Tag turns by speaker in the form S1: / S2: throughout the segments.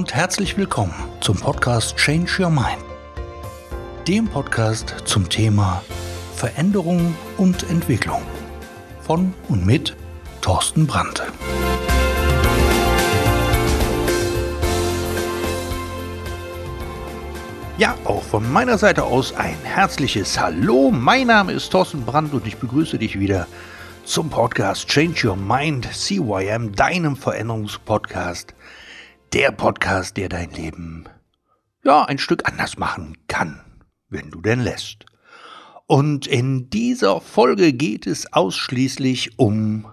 S1: und herzlich willkommen zum Podcast Change Your Mind. Dem Podcast zum Thema Veränderung und Entwicklung von und mit Thorsten Brandt. Ja, auch von meiner Seite aus ein herzliches Hallo. Mein Name ist Thorsten Brandt und ich begrüße dich wieder zum Podcast Change Your Mind, CYM, deinem Veränderungspodcast. Der Podcast, der dein Leben ja ein Stück anders machen kann, wenn du denn lässt. Und in dieser Folge geht es ausschließlich um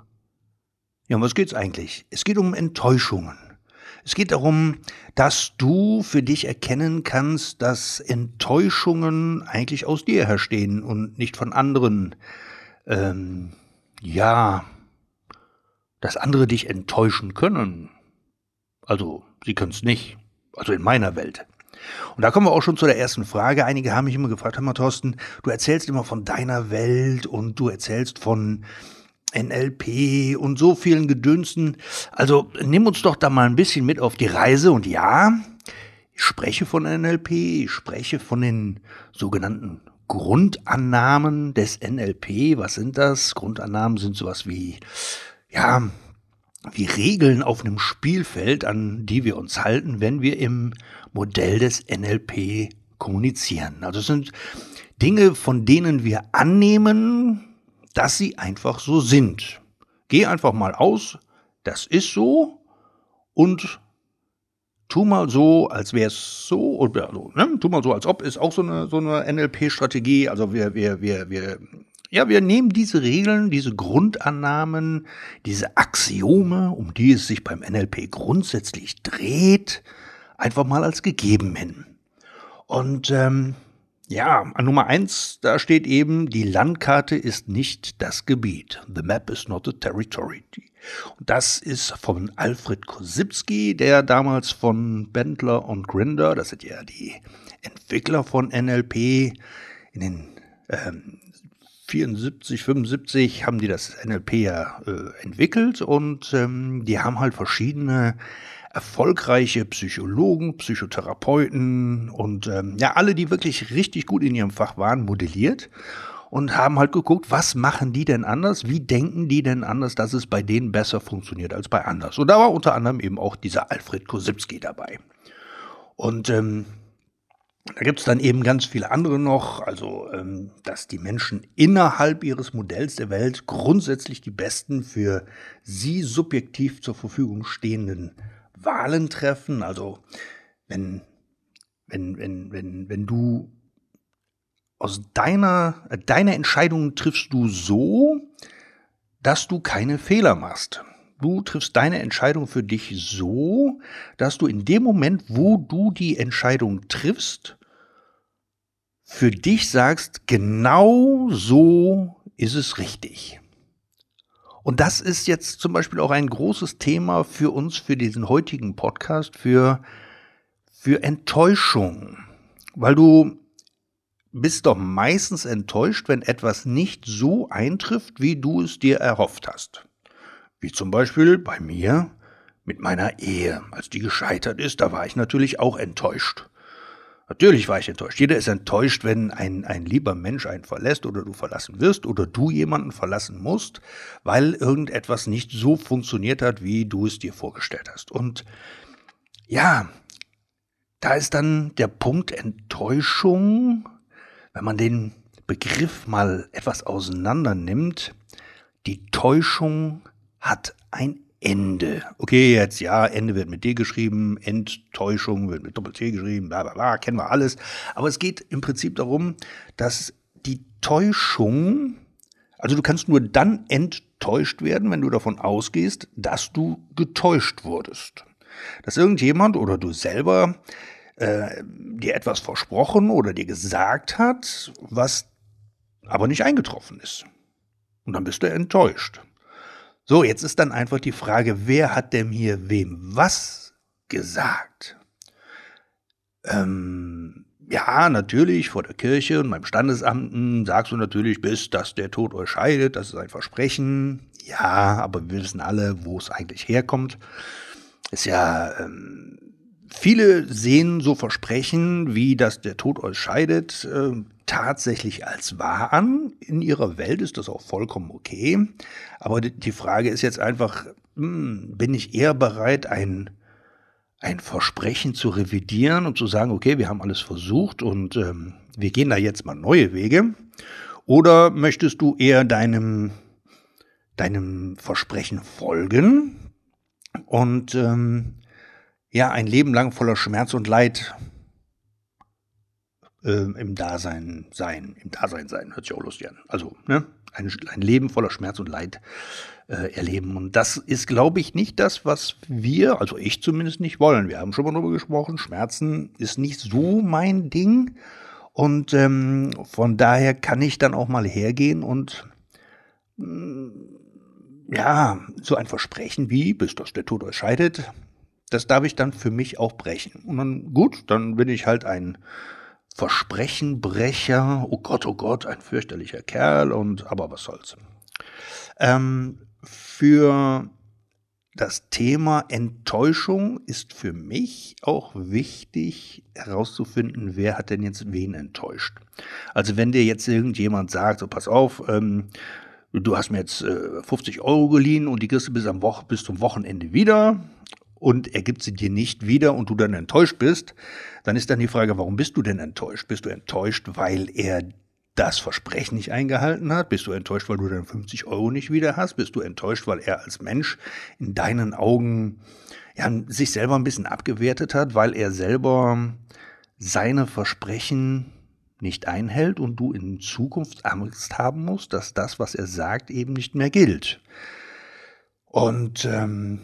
S1: ja, um was geht's eigentlich? Es geht um Enttäuschungen. Es geht darum, dass du für dich erkennen kannst, dass Enttäuschungen eigentlich aus dir herstehen und nicht von anderen. Ähm, ja, dass andere dich enttäuschen können. Also, sie können es nicht. Also in meiner Welt. Und da kommen wir auch schon zu der ersten Frage. Einige haben mich immer gefragt, hör mal, Thorsten, du erzählst immer von deiner Welt und du erzählst von NLP und so vielen Gedönsten. Also nimm uns doch da mal ein bisschen mit auf die Reise. Und ja, ich spreche von NLP, ich spreche von den sogenannten Grundannahmen des NLP. Was sind das? Grundannahmen sind sowas wie, ja, wie Regeln auf einem Spielfeld, an die wir uns halten, wenn wir im Modell des NLP kommunizieren. Also es sind Dinge, von denen wir annehmen, dass sie einfach so sind. Geh einfach mal aus, das ist so und tu mal so, als wäre es so oder ne? Tu mal so, als ob ist auch so eine so eine NLP-Strategie. Also wir wir wir wir ja, wir nehmen diese Regeln, diese Grundannahmen, diese Axiome, um die es sich beim NLP grundsätzlich dreht, einfach mal als gegeben hin. Und ähm, ja, an Nummer eins, da steht eben, die Landkarte ist nicht das Gebiet. The map is not the territory. Und das ist von Alfred Kosipski, der damals von Bendler und Grinder, das sind ja die Entwickler von NLP, in den ähm, 74, 75 haben die das NLP ja äh, entwickelt und ähm, die haben halt verschiedene erfolgreiche Psychologen, Psychotherapeuten und ähm, ja, alle, die wirklich richtig gut in ihrem Fach waren, modelliert und haben halt geguckt, was machen die denn anders, wie denken die denn anders, dass es bei denen besser funktioniert als bei anders. Und da war unter anderem eben auch dieser Alfred Kosipski dabei. Und ähm, da gibt es dann eben ganz viele andere noch, also ähm, dass die Menschen innerhalb ihres Modells der Welt grundsätzlich die besten für sie subjektiv zur Verfügung stehenden Wahlen treffen. Also wenn, wenn, wenn, wenn, wenn du aus deiner, äh, deine Entscheidungen triffst du so, dass du keine Fehler machst. Du triffst deine Entscheidung für dich so, dass du in dem Moment, wo du die Entscheidung triffst, für dich sagst, genau so ist es richtig. Und das ist jetzt zum Beispiel auch ein großes Thema für uns, für diesen heutigen Podcast, für, für Enttäuschung. Weil du bist doch meistens enttäuscht, wenn etwas nicht so eintrifft, wie du es dir erhofft hast. Wie zum Beispiel bei mir mit meiner Ehe. Als die gescheitert ist, da war ich natürlich auch enttäuscht. Natürlich war ich enttäuscht. Jeder ist enttäuscht, wenn ein, ein lieber Mensch einen verlässt oder du verlassen wirst oder du jemanden verlassen musst, weil irgendetwas nicht so funktioniert hat, wie du es dir vorgestellt hast. Und ja, da ist dann der Punkt Enttäuschung, wenn man den Begriff mal etwas auseinander nimmt. Die Täuschung hat ein Ende. Okay, jetzt ja, Ende wird mit D geschrieben, Enttäuschung wird mit Doppel-T geschrieben, bla bla bla, kennen wir alles. Aber es geht im Prinzip darum, dass die Täuschung, also du kannst nur dann enttäuscht werden, wenn du davon ausgehst, dass du getäuscht wurdest. Dass irgendjemand oder du selber äh, dir etwas versprochen oder dir gesagt hat, was aber nicht eingetroffen ist. Und dann bist du enttäuscht. So, jetzt ist dann einfach die Frage, wer hat denn hier wem was gesagt? Ähm, ja, natürlich, vor der Kirche und beim Standesamten sagst du natürlich, bis dass der Tod euch scheidet, das ist ein Versprechen. Ja, aber wir wissen alle, wo es eigentlich herkommt. Ist ja ähm, viele sehen so Versprechen, wie dass der Tod euch scheidet, äh, tatsächlich als wahr an. In ihrer Welt ist das auch vollkommen okay. Aber die Frage ist jetzt einfach, hm, bin ich eher bereit, ein, ein Versprechen zu revidieren und zu sagen, okay, wir haben alles versucht und ähm, wir gehen da jetzt mal neue Wege? Oder möchtest du eher deinem, deinem Versprechen folgen und ähm, ja, ein Leben lang voller Schmerz und Leid äh, im Dasein sein, im Dasein sein, hört sich auch lustig an. Also, ne, ein, ein Leben voller Schmerz und Leid äh, erleben. Und das ist, glaube ich, nicht das, was wir, also ich zumindest nicht wollen. Wir haben schon mal darüber gesprochen, Schmerzen ist nicht so mein Ding. Und ähm, von daher kann ich dann auch mal hergehen und mh, mm, ja, so ein Versprechen wie, bis das der Tod euch scheidet, das darf ich dann für mich auch brechen. Und dann, gut, dann bin ich halt ein Versprechenbrecher. Oh Gott, oh Gott, ein fürchterlicher Kerl und, aber was soll's. Ähm, für das Thema Enttäuschung ist für mich auch wichtig herauszufinden, wer hat denn jetzt wen enttäuscht. Also wenn dir jetzt irgendjemand sagt, so pass auf, ähm, du hast mir jetzt äh, 50 Euro geliehen und die kriegst du bis, am bis zum Wochenende wieder und er gibt sie dir nicht wieder und du dann enttäuscht bist, dann ist dann die Frage, warum bist du denn enttäuscht? Bist du enttäuscht, weil er das Versprechen nicht eingehalten hat? Bist du enttäuscht, weil du dann 50 Euro nicht wieder hast? Bist du enttäuscht, weil er als Mensch in deinen Augen ja, sich selber ein bisschen abgewertet hat, weil er selber seine Versprechen nicht einhält und du in Zukunft Angst haben musst, dass das, was er sagt, eben nicht mehr gilt. Und ähm,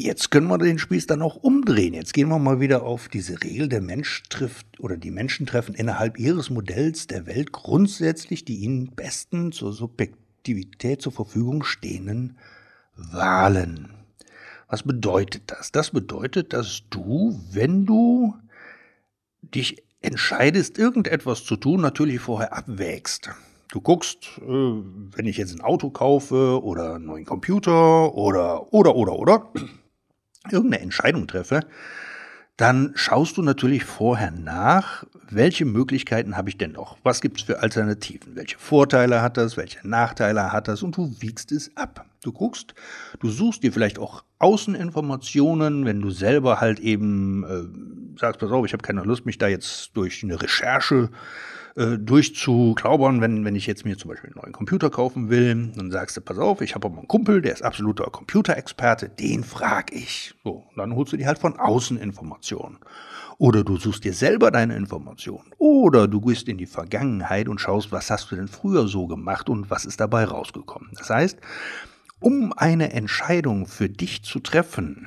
S1: Jetzt können wir den Spieß dann auch umdrehen. Jetzt gehen wir mal wieder auf diese Regel, der Mensch trifft oder die Menschen treffen innerhalb ihres Modells der Welt grundsätzlich die ihnen besten zur Subjektivität zur Verfügung stehenden Wahlen. Was bedeutet das? Das bedeutet, dass du, wenn du dich entscheidest, irgendetwas zu tun, natürlich vorher abwägst. Du guckst, äh, wenn ich jetzt ein Auto kaufe oder einen neuen Computer oder, oder, oder, oder, irgendeine Entscheidung treffe, dann schaust du natürlich vorher nach, welche Möglichkeiten habe ich denn noch? Was gibt es für Alternativen? Welche Vorteile hat das? Welche Nachteile hat das? Und du wiegst es ab. Du guckst, du suchst dir vielleicht auch Außeninformationen, wenn du selber halt eben äh, sagst, pass auf, ich habe keine Lust, mich da jetzt durch eine Recherche äh, durchzuklaubern, wenn, wenn ich jetzt mir zum Beispiel einen neuen Computer kaufen will, dann sagst du, pass auf, ich habe aber einen Kumpel, der ist absoluter Computerexperte, den frag ich. So, dann holst du dir halt von außen Informationen. Oder du suchst dir selber deine Informationen. Oder du gehst in die Vergangenheit und schaust, was hast du denn früher so gemacht und was ist dabei rausgekommen. Das heißt, um eine Entscheidung für dich zu treffen,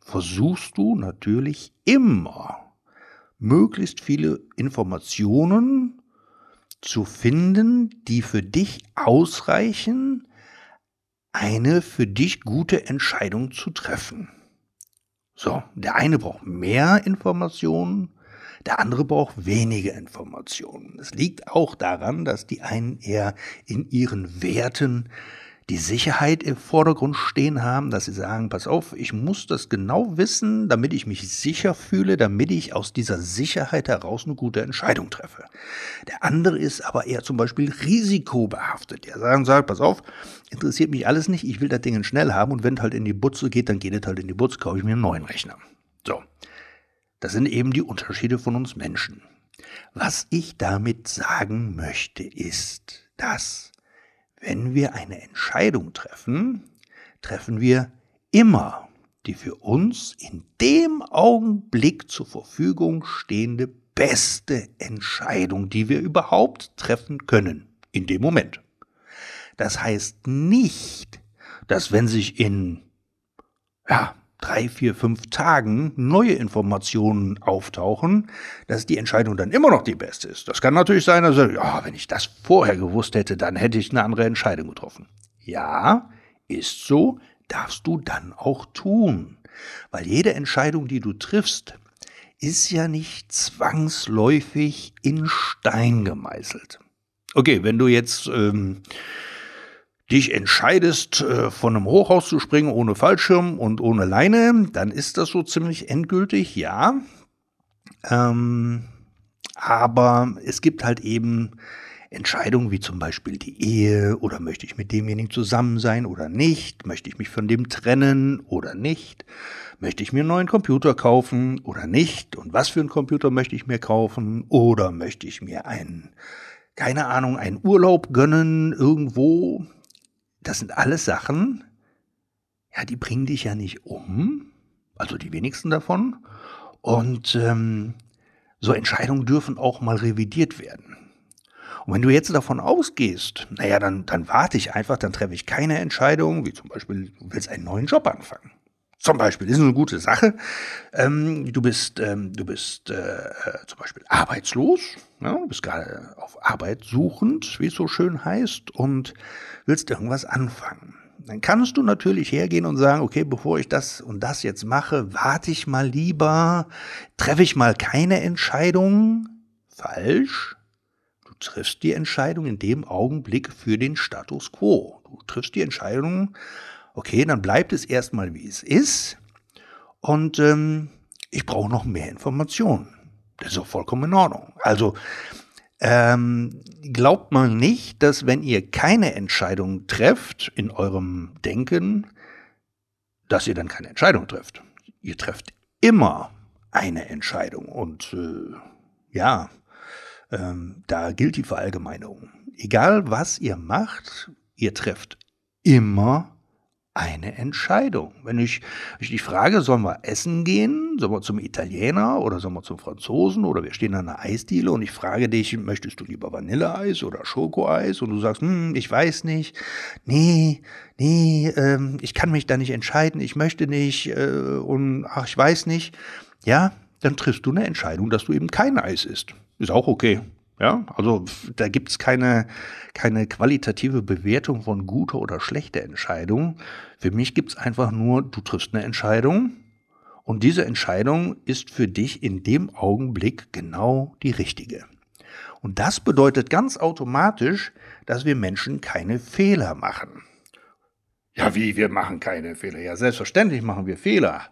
S1: versuchst du natürlich immer möglichst viele Informationen zu finden, die für dich ausreichen, eine für dich gute Entscheidung zu treffen. So, der eine braucht mehr Informationen, der andere braucht weniger Informationen. Es liegt auch daran, dass die einen eher in ihren Werten die Sicherheit im Vordergrund stehen haben, dass sie sagen, pass auf, ich muss das genau wissen, damit ich mich sicher fühle, damit ich aus dieser Sicherheit heraus eine gute Entscheidung treffe. Der andere ist aber eher zum Beispiel risikobehaftet. Der sagen, sagt, pass auf, interessiert mich alles nicht, ich will das Ding schnell haben und wenn es halt in die Butze geht, dann geht es halt in die Butze, kaufe ich mir einen neuen Rechner. So. Das sind eben die Unterschiede von uns Menschen. Was ich damit sagen möchte, ist, dass wenn wir eine Entscheidung treffen, treffen wir immer die für uns in dem Augenblick zur Verfügung stehende beste Entscheidung, die wir überhaupt treffen können, in dem Moment. Das heißt nicht, dass wenn sich in ja, drei, vier, fünf Tagen neue Informationen auftauchen, dass die Entscheidung dann immer noch die beste ist. Das kann natürlich sein, also, ja, wenn ich das vorher gewusst hätte, dann hätte ich eine andere Entscheidung getroffen. Ja, ist so, darfst du dann auch tun. Weil jede Entscheidung, die du triffst, ist ja nicht zwangsläufig in Stein gemeißelt. Okay, wenn du jetzt ähm, dich entscheidest, äh, von einem Hochhaus zu springen ohne Fallschirm und ohne Leine, dann ist das so ziemlich endgültig, ja. Ähm, aber es gibt halt eben Entscheidungen wie zum Beispiel die Ehe oder möchte ich mit demjenigen zusammen sein oder nicht, möchte ich mich von dem trennen oder nicht, möchte ich mir einen neuen Computer kaufen oder nicht und was für einen Computer möchte ich mir kaufen oder möchte ich mir einen, keine Ahnung, einen Urlaub gönnen irgendwo. Das sind alles Sachen, ja, die bringen dich ja nicht um, also die wenigsten davon. Und ähm, so Entscheidungen dürfen auch mal revidiert werden. Und wenn du jetzt davon ausgehst, naja, dann, dann warte ich einfach, dann treffe ich keine Entscheidung, wie zum Beispiel, du willst einen neuen Job anfangen. Zum Beispiel, ist eine gute Sache. Ähm, du bist, ähm, du bist äh, zum Beispiel arbeitslos, ja, du bist gerade auf Arbeit suchend, wie es so schön heißt, und willst irgendwas anfangen. Dann kannst du natürlich hergehen und sagen, okay, bevor ich das und das jetzt mache, warte ich mal lieber, treffe ich mal keine Entscheidung. Falsch triffst die Entscheidung in dem Augenblick für den Status quo. Du triffst die Entscheidung, okay, dann bleibt es erstmal wie es ist und ähm, ich brauche noch mehr Informationen. Das ist auch vollkommen in Ordnung. Also ähm, glaubt man nicht, dass wenn ihr keine Entscheidung trefft in eurem Denken, dass ihr dann keine Entscheidung trefft. Ihr trefft immer eine Entscheidung und äh, ja, ähm, da gilt die Verallgemeinerung. Egal was ihr macht, ihr trefft immer eine Entscheidung. Wenn ich, ich dich frage, sollen wir essen gehen, sollen wir zum Italiener oder sollen wir zum Franzosen oder wir stehen an einer Eisdiele und ich frage dich, möchtest du lieber Vanilleeis oder Schokoeis und du sagst, hm, ich weiß nicht, nee, nee, ähm, ich kann mich da nicht entscheiden, ich möchte nicht äh, und ach, ich weiß nicht, ja, dann triffst du eine Entscheidung, dass du eben kein Eis isst. Ist auch okay. Ja, also da gibt's keine, keine qualitative Bewertung von guter oder schlechter Entscheidung. Für mich gibt's einfach nur, du triffst eine Entscheidung und diese Entscheidung ist für dich in dem Augenblick genau die richtige. Und das bedeutet ganz automatisch, dass wir Menschen keine Fehler machen. Ja, wie, wir machen keine Fehler? Ja, selbstverständlich machen wir Fehler.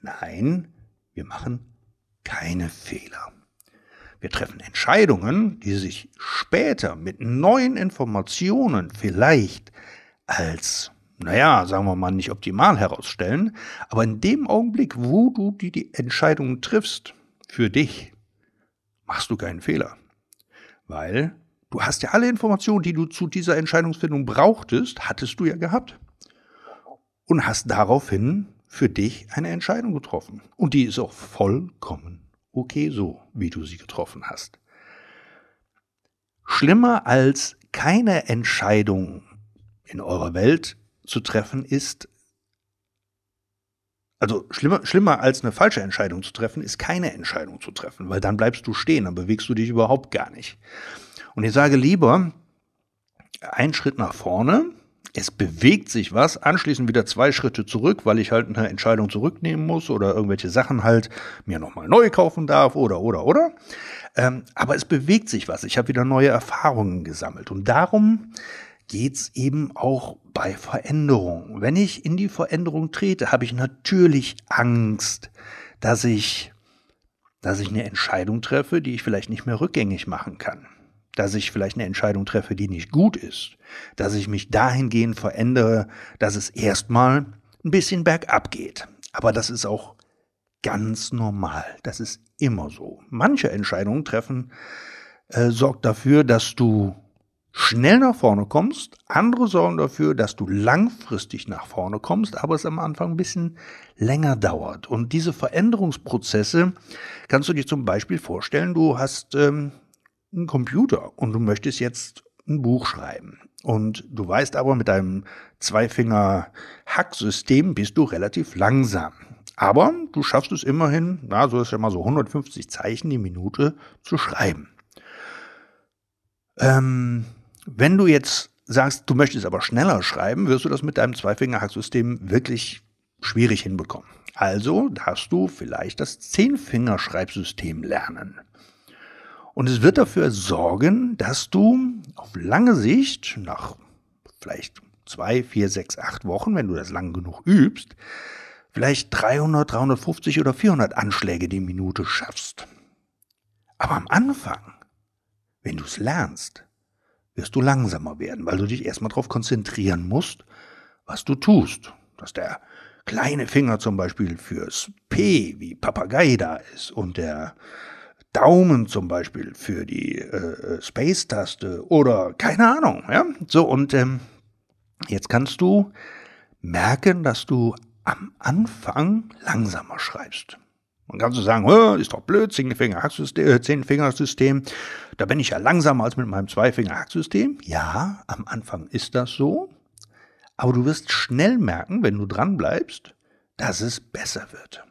S1: Nein, wir machen keine Fehler. Wir treffen Entscheidungen, die sich später mit neuen Informationen vielleicht als, naja, sagen wir mal, nicht optimal herausstellen, aber in dem Augenblick, wo du die, die Entscheidungen triffst, für dich, machst du keinen Fehler. Weil du hast ja alle Informationen, die du zu dieser Entscheidungsfindung brauchtest, hattest du ja gehabt. Und hast daraufhin für dich eine Entscheidung getroffen. Und die ist auch vollkommen okay so, wie du sie getroffen hast. Schlimmer als keine Entscheidung in eurer Welt zu treffen ist, also schlimmer, schlimmer als eine falsche Entscheidung zu treffen, ist keine Entscheidung zu treffen, weil dann bleibst du stehen, dann bewegst du dich überhaupt gar nicht. Und ich sage lieber, einen Schritt nach vorne, es bewegt sich was, anschließend wieder zwei Schritte zurück, weil ich halt eine Entscheidung zurücknehmen muss oder irgendwelche Sachen halt mir nochmal neu kaufen darf oder, oder, oder. Ähm, aber es bewegt sich was. Ich habe wieder neue Erfahrungen gesammelt. Und darum geht's eben auch bei Veränderungen. Wenn ich in die Veränderung trete, habe ich natürlich Angst, dass ich, dass ich eine Entscheidung treffe, die ich vielleicht nicht mehr rückgängig machen kann dass ich vielleicht eine Entscheidung treffe, die nicht gut ist, dass ich mich dahingehend verändere, dass es erstmal ein bisschen bergab geht. Aber das ist auch ganz normal. Das ist immer so. Manche Entscheidungen treffen äh, sorgt dafür, dass du schnell nach vorne kommst. Andere sorgen dafür, dass du langfristig nach vorne kommst, aber es am Anfang ein bisschen länger dauert. Und diese Veränderungsprozesse kannst du dir zum Beispiel vorstellen, du hast ähm, einen Computer und du möchtest jetzt ein Buch schreiben. Und du weißt aber, mit deinem Zweifinger-Hack-System bist du relativ langsam. Aber du schaffst es immerhin, na, so ist ja mal so 150 Zeichen die Minute zu schreiben. Ähm, wenn du jetzt sagst, du möchtest aber schneller schreiben, wirst du das mit deinem Zweifinger-Hack-System wirklich schwierig hinbekommen. Also darfst du vielleicht das Zehnfinger-Schreibsystem lernen. Und es wird dafür sorgen, dass du auf lange Sicht, nach vielleicht zwei, vier, sechs, acht Wochen, wenn du das lang genug übst, vielleicht 300, 350 oder 400 Anschläge die Minute schaffst. Aber am Anfang, wenn du es lernst, wirst du langsamer werden, weil du dich erstmal darauf konzentrieren musst, was du tust. Dass der kleine Finger zum Beispiel fürs P wie Papagei da ist und der Daumen zum Beispiel für die äh, äh, Space-Taste oder keine Ahnung. Ja? So, und ähm, jetzt kannst du merken, dass du am Anfang langsamer schreibst. Man kann so sagen, ist doch blöd, Zehn-Finger-System. Da bin ich ja langsamer als mit meinem Zwei-Finger-Hack-System. Ja, am Anfang ist das so. Aber du wirst schnell merken, wenn du dran bleibst, dass es besser wird.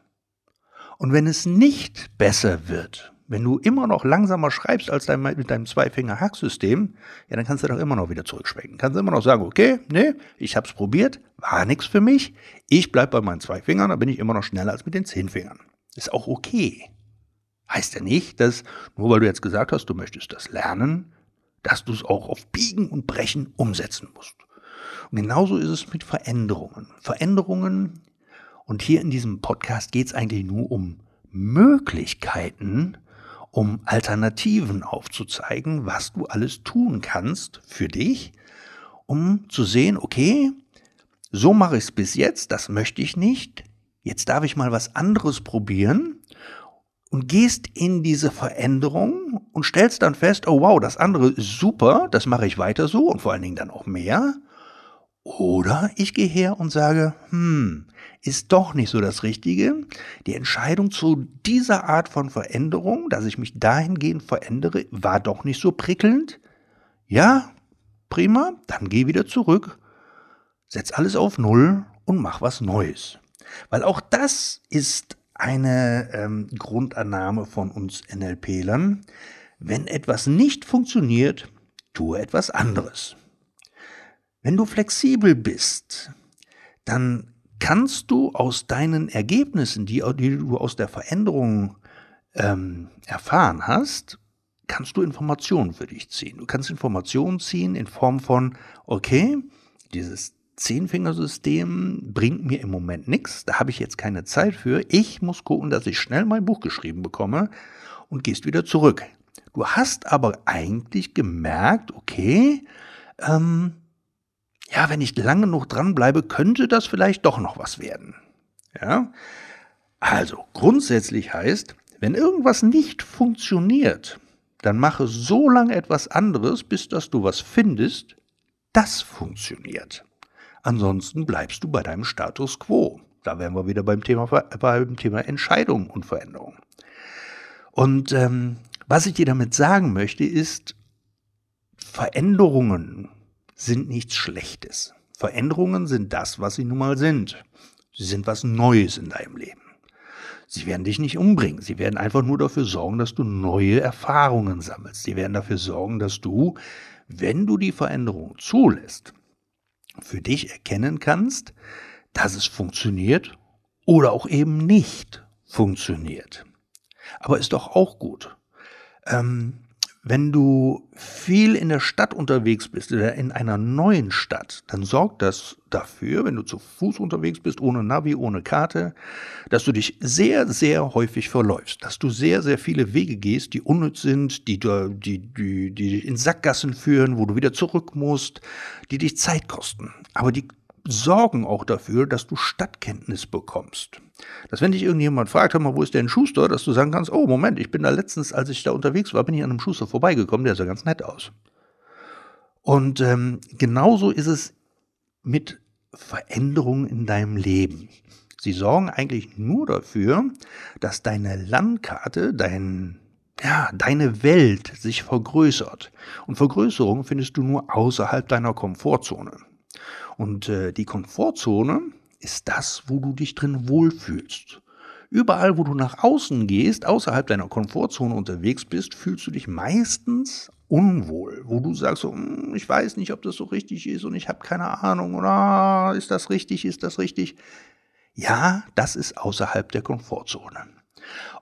S1: Und wenn es nicht besser wird, wenn du immer noch langsamer schreibst als dein, mit deinem Zwei-Finger-Hack-System, ja, dann kannst du doch immer noch wieder zurückschwenken. Kannst immer noch sagen, okay, nee, ich hab's probiert, war nichts für mich. Ich bleib bei meinen zwei Fingern, dann bin ich immer noch schneller als mit den zehn Fingern. Ist auch okay. Heißt ja nicht, dass, nur weil du jetzt gesagt hast, du möchtest das lernen, dass du es auch auf Biegen und Brechen umsetzen musst. Und genauso ist es mit Veränderungen. Veränderungen, und hier in diesem Podcast geht es eigentlich nur um Möglichkeiten, um Alternativen aufzuzeigen, was du alles tun kannst für dich, um zu sehen, okay, so mache ich es bis jetzt, das möchte ich nicht, jetzt darf ich mal was anderes probieren und gehst in diese Veränderung und stellst dann fest, oh wow, das andere ist super, das mache ich weiter so und vor allen Dingen dann auch mehr. Oder ich gehe her und sage, hm, ist doch nicht so das Richtige. Die Entscheidung zu dieser Art von Veränderung, dass ich mich dahingehend verändere, war doch nicht so prickelnd. Ja, prima, dann geh wieder zurück, setz alles auf Null und mach was Neues. Weil auch das ist eine ähm, Grundannahme von uns NLP-Lern. Wenn etwas nicht funktioniert, tue etwas anderes. Wenn du flexibel bist, dann kannst du aus deinen Ergebnissen, die, die du aus der Veränderung ähm, erfahren hast, kannst du Informationen für dich ziehen. Du kannst Informationen ziehen in Form von, okay, dieses Zehnfingersystem bringt mir im Moment nichts, da habe ich jetzt keine Zeit für. Ich muss gucken, dass ich schnell mein Buch geschrieben bekomme und gehst wieder zurück. Du hast aber eigentlich gemerkt, okay, ähm, ja, wenn ich lange genug dranbleibe, könnte das vielleicht doch noch was werden. Ja? Also, grundsätzlich heißt, wenn irgendwas nicht funktioniert, dann mache so lange etwas anderes, bis dass du was findest, das funktioniert. Ansonsten bleibst du bei deinem Status quo. Da wären wir wieder beim Thema, beim Thema Entscheidung und Veränderung. Und ähm, was ich dir damit sagen möchte, ist, Veränderungen sind nichts Schlechtes. Veränderungen sind das, was sie nun mal sind. Sie sind was Neues in deinem Leben. Sie werden dich nicht umbringen. Sie werden einfach nur dafür sorgen, dass du neue Erfahrungen sammelst. Sie werden dafür sorgen, dass du, wenn du die Veränderung zulässt, für dich erkennen kannst, dass es funktioniert oder auch eben nicht funktioniert. Aber ist doch auch gut. Ähm, wenn du viel in der Stadt unterwegs bist oder in einer neuen Stadt, dann sorgt das dafür, wenn du zu Fuß unterwegs bist, ohne Navi, ohne Karte, dass du dich sehr, sehr häufig verläufst, dass du sehr, sehr viele Wege gehst, die unnütz sind, die, die, die, die in Sackgassen führen, wo du wieder zurück musst, die dich Zeit kosten. Aber die sorgen auch dafür, dass du Stadtkenntnis bekommst. Dass wenn dich irgendjemand fragt, hör mal, wo ist der Schuster, dass du sagen kannst, oh Moment, ich bin da letztens, als ich da unterwegs war, bin ich an einem Schuster vorbeigekommen, der sah ganz nett aus. Und ähm, genauso ist es mit Veränderungen in deinem Leben. Sie sorgen eigentlich nur dafür, dass deine Landkarte, dein, ja, deine Welt sich vergrößert. Und Vergrößerung findest du nur außerhalb deiner Komfortzone. Und äh, die Komfortzone ist das, wo du dich drin wohlfühlst. Überall, wo du nach außen gehst, außerhalb deiner Komfortzone unterwegs bist, fühlst du dich meistens unwohl, wo du sagst, so, hm, ich weiß nicht, ob das so richtig ist und ich habe keine Ahnung oder ah, ist das richtig, ist das richtig. Ja, das ist außerhalb der Komfortzone.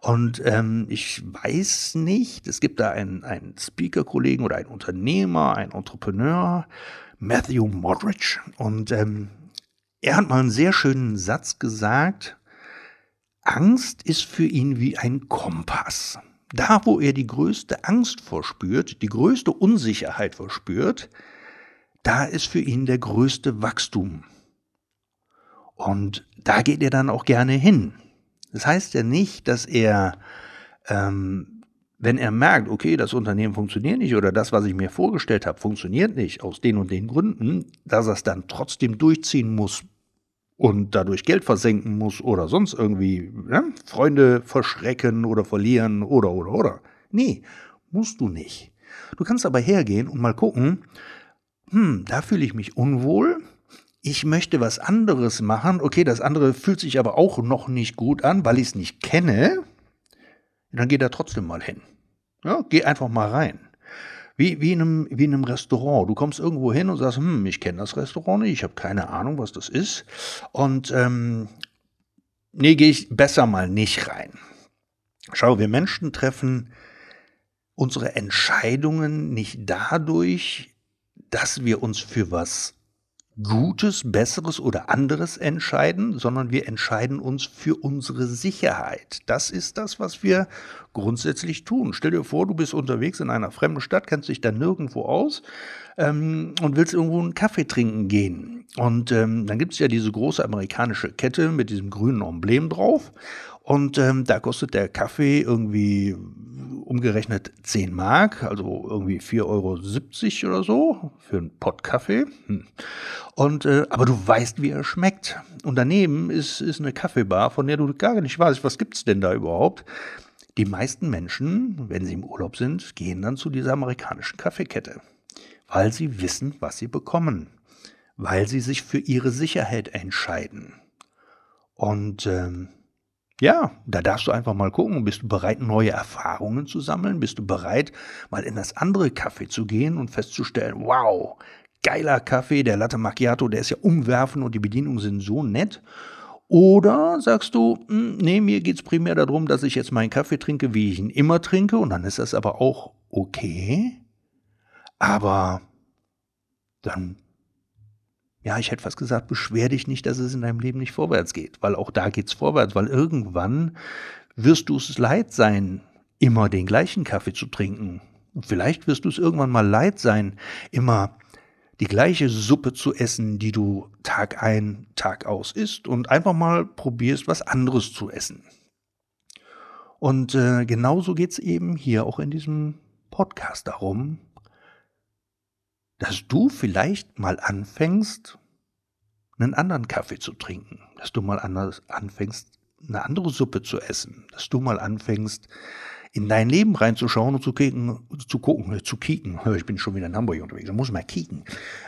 S1: Und ähm, ich weiß nicht, es gibt da einen, einen Speaker-Kollegen oder einen Unternehmer, einen Entrepreneur, Matthew Modric. Und ähm, er hat mal einen sehr schönen Satz gesagt. Angst ist für ihn wie ein Kompass. Da, wo er die größte Angst verspürt, die größte Unsicherheit verspürt, da ist für ihn der größte Wachstum. Und da geht er dann auch gerne hin. Das heißt ja nicht, dass er, ähm, wenn er merkt, okay, das Unternehmen funktioniert nicht oder das, was ich mir vorgestellt habe, funktioniert nicht aus den und den Gründen, dass er es dann trotzdem durchziehen muss und dadurch Geld versenken muss oder sonst irgendwie ja, Freunde verschrecken oder verlieren oder oder oder. Nee, musst du nicht. Du kannst aber hergehen und mal gucken, hm, da fühle ich mich unwohl, ich möchte was anderes machen, okay, das andere fühlt sich aber auch noch nicht gut an, weil ich es nicht kenne, dann geh da trotzdem mal hin. Ja, geh einfach mal rein. Wie, wie, in einem, wie in einem Restaurant. Du kommst irgendwo hin und sagst, hm, ich kenne das Restaurant nicht, ich habe keine Ahnung, was das ist. Und ähm, nee, gehe ich besser mal nicht rein. Schau, wir Menschen treffen unsere Entscheidungen nicht dadurch, dass wir uns für was Gutes, Besseres oder anderes entscheiden, sondern wir entscheiden uns für unsere Sicherheit. Das ist das, was wir grundsätzlich tun. Stell dir vor, du bist unterwegs in einer fremden Stadt, kennst dich da nirgendwo aus ähm, und willst irgendwo einen Kaffee trinken gehen. Und ähm, dann gibt es ja diese große amerikanische Kette mit diesem grünen Emblem drauf. Und ähm, da kostet der Kaffee irgendwie umgerechnet 10 Mark, also irgendwie 4,70 Euro oder so für einen Pott Kaffee. Hm. Und, äh, aber du weißt, wie er schmeckt. Und daneben ist, ist eine Kaffeebar, von der du gar nicht weißt, was gibt's denn da überhaupt. Die meisten Menschen, wenn sie im Urlaub sind, gehen dann zu dieser amerikanischen Kaffeekette, weil sie wissen, was sie bekommen, weil sie sich für ihre Sicherheit entscheiden. Und ähm, ja, da darfst du einfach mal gucken, bist du bereit, neue Erfahrungen zu sammeln? Bist du bereit, mal in das andere Café zu gehen und festzustellen, wow, geiler Kaffee, der Latte Macchiato, der ist ja umwerfend und die Bedienungen sind so nett. Oder sagst du, hm, nee, mir geht es primär darum, dass ich jetzt meinen Kaffee trinke, wie ich ihn immer trinke, und dann ist das aber auch okay. Aber dann ja, ich hätte fast gesagt, beschwer dich nicht, dass es in deinem Leben nicht vorwärts geht, weil auch da geht's vorwärts, weil irgendwann wirst du es leid sein, immer den gleichen Kaffee zu trinken. Und vielleicht wirst du es irgendwann mal leid sein, immer die gleiche Suppe zu essen, die du Tag ein, Tag aus isst und einfach mal probierst, was anderes zu essen. Und äh, genauso geht's eben hier auch in diesem Podcast darum, dass du vielleicht mal anfängst, einen anderen Kaffee zu trinken, dass du mal anders anfängst, eine andere Suppe zu essen, dass du mal anfängst, in dein Leben reinzuschauen und zu kicken, zu gucken, äh, zu kicken. Ich bin schon wieder in Hamburg unterwegs, da muss mal kicken.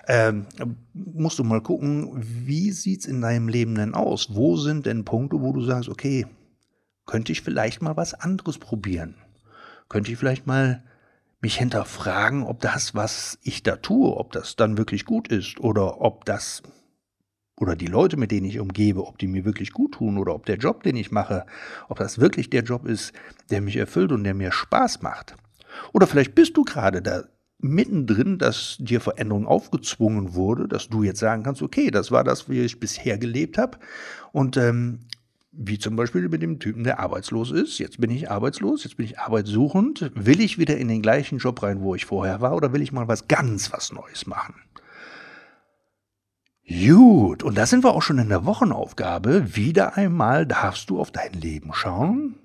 S1: Ähm, musst du mal gucken, wie sieht's in deinem Leben denn aus? Wo sind denn Punkte, wo du sagst, okay, könnte ich vielleicht mal was anderes probieren? Könnte ich vielleicht mal mich hinterfragen, ob das, was ich da tue, ob das dann wirklich gut ist oder ob das oder die Leute, mit denen ich umgebe, ob die mir wirklich gut tun oder ob der Job, den ich mache, ob das wirklich der Job ist, der mich erfüllt und der mir Spaß macht. Oder vielleicht bist du gerade da mittendrin, dass dir Veränderung aufgezwungen wurde, dass du jetzt sagen kannst, okay, das war das, wie ich bisher gelebt habe und ähm, wie zum Beispiel mit dem Typen, der arbeitslos ist. Jetzt bin ich arbeitslos, jetzt bin ich arbeitssuchend. Will ich wieder in den gleichen Job rein, wo ich vorher war, oder will ich mal was ganz was Neues machen? Gut, und da sind wir auch schon in der Wochenaufgabe. Wieder einmal darfst du auf dein Leben schauen,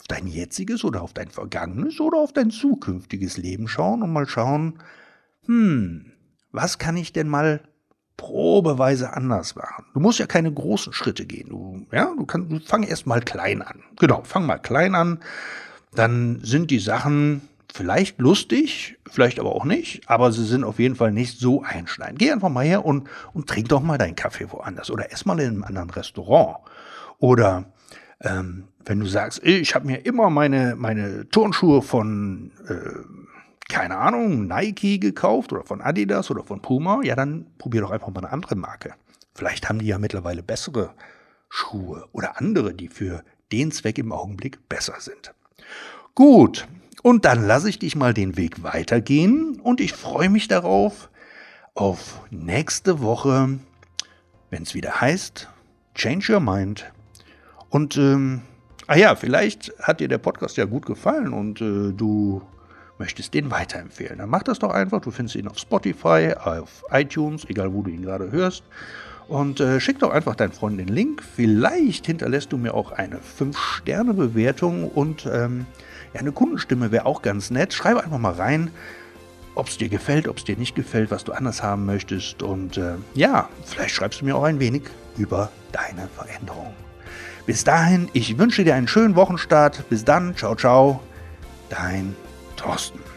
S1: auf dein jetziges oder auf dein vergangenes oder auf dein zukünftiges Leben schauen und mal schauen, hm, was kann ich denn mal probeweise anders machen. Du musst ja keine großen Schritte gehen. Du, ja, du kannst, du fang erst mal klein an. Genau, fang mal klein an. Dann sind die Sachen vielleicht lustig, vielleicht aber auch nicht, aber sie sind auf jeden Fall nicht so einschneidend. Geh einfach mal her und, und trink doch mal deinen Kaffee woanders oder ess mal in einem anderen Restaurant. Oder ähm, wenn du sagst, ich habe mir immer meine, meine Turnschuhe von äh, keine Ahnung, Nike gekauft oder von Adidas oder von Puma, ja, dann probier doch einfach mal eine andere Marke. Vielleicht haben die ja mittlerweile bessere Schuhe oder andere, die für den Zweck im Augenblick besser sind. Gut, und dann lasse ich dich mal den Weg weitergehen und ich freue mich darauf, auf nächste Woche, wenn es wieder heißt, Change Your Mind. Und, ähm, ah ja, vielleicht hat dir der Podcast ja gut gefallen und äh, du möchtest den weiterempfehlen. Dann mach das doch einfach. Du findest ihn auf Spotify, auf iTunes, egal wo du ihn gerade hörst. Und äh, schick doch einfach deinen Freunden den Link. Vielleicht hinterlässt du mir auch eine 5-Sterne-Bewertung und ähm, ja, eine Kundenstimme wäre auch ganz nett. Schreibe einfach mal rein, ob es dir gefällt, ob es dir nicht gefällt, was du anders haben möchtest. Und äh, ja, vielleicht schreibst du mir auch ein wenig über deine Veränderung. Bis dahin, ich wünsche dir einen schönen Wochenstart. Bis dann, ciao, ciao, dein Thorsten.